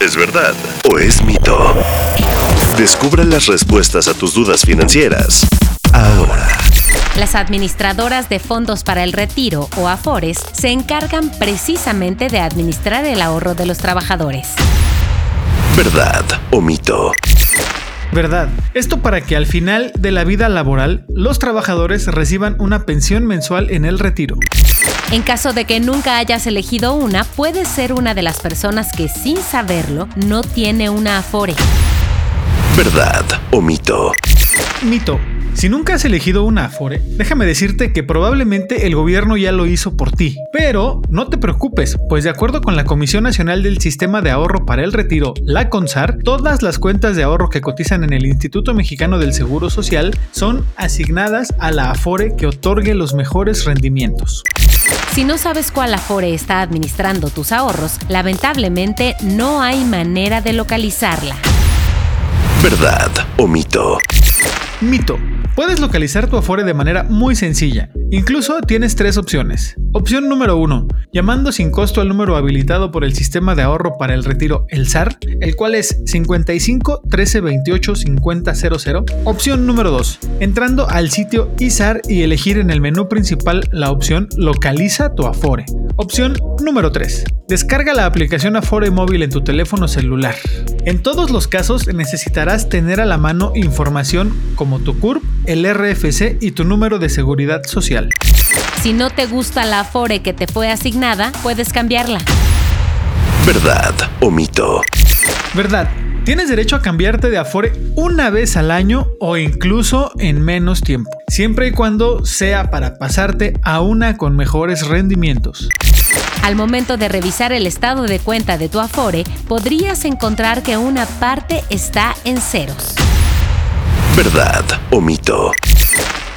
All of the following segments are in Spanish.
¿Es verdad o es mito? Descubra las respuestas a tus dudas financieras ahora. Las administradoras de fondos para el retiro o AFORES se encargan precisamente de administrar el ahorro de los trabajadores. ¿Verdad o mito? Verdad. Esto para que al final de la vida laboral los trabajadores reciban una pensión mensual en el retiro. En caso de que nunca hayas elegido una, puedes ser una de las personas que sin saberlo no tiene una Afore. ¿Verdad o mito? Mito. Si nunca has elegido una Afore, déjame decirte que probablemente el gobierno ya lo hizo por ti. Pero no te preocupes, pues de acuerdo con la Comisión Nacional del Sistema de Ahorro para el Retiro, la CONSAR, todas las cuentas de ahorro que cotizan en el Instituto Mexicano del Seguro Social son asignadas a la Afore que otorgue los mejores rendimientos. Si no sabes cuál Afore está administrando tus ahorros, lamentablemente no hay manera de localizarla. ¿Verdad o mito? Mito. Puedes localizar tu Afore de manera muy sencilla. Incluso tienes tres opciones. Opción número 1. Llamando sin costo al número habilitado por el Sistema de Ahorro para el Retiro, el SAR, el cual es 55 13 28 50 00. Opción número 2. Entrando al sitio ISAR y elegir en el menú principal la opción Localiza tu Afore. Opción número 3. Descarga la aplicación Afore móvil en tu teléfono celular. En todos los casos necesitarás tener a la mano información como tu CURP, el RFC y tu número de seguridad social. Si no te gusta la Afore que te fue asignada, puedes cambiarla. ¿Verdad o mito? Verdad. Tienes derecho a cambiarte de Afore una vez al año o incluso en menos tiempo, siempre y cuando sea para pasarte a una con mejores rendimientos. Al momento de revisar el estado de cuenta de tu Afore, podrías encontrar que una parte está en ceros. ¿Verdad o mito?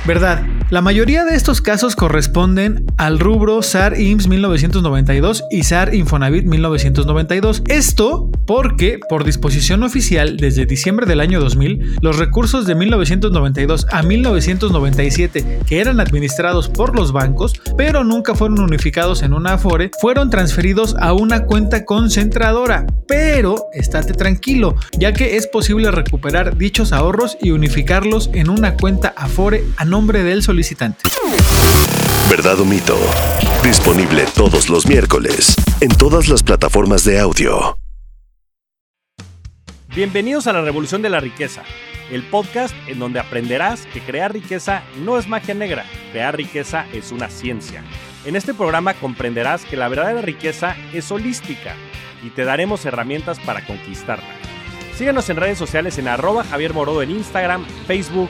Verdad. La mayoría de estos casos corresponden al rubro SAR IMSS 1992 y SAR Infonavit 1992. Esto porque, por disposición oficial, desde diciembre del año 2000, los recursos de 1992 a 1997 que eran administrados por los bancos, pero nunca fueron unificados en una Afore, fueron transferidos a una cuenta concentradora. Pero estate tranquilo, ya que es posible recuperar dichos ahorros y unificarlos en una cuenta Afore a nombre del solicitante. ¿Verdad o mito? Disponible todos los miércoles en todas las plataformas de audio. Bienvenidos a la Revolución de la Riqueza, el podcast en donde aprenderás que crear riqueza no es magia negra, crear riqueza es una ciencia. En este programa comprenderás que la verdadera riqueza es holística y te daremos herramientas para conquistarla. Síguenos en redes sociales en arroba Javier Morodo en Instagram, Facebook,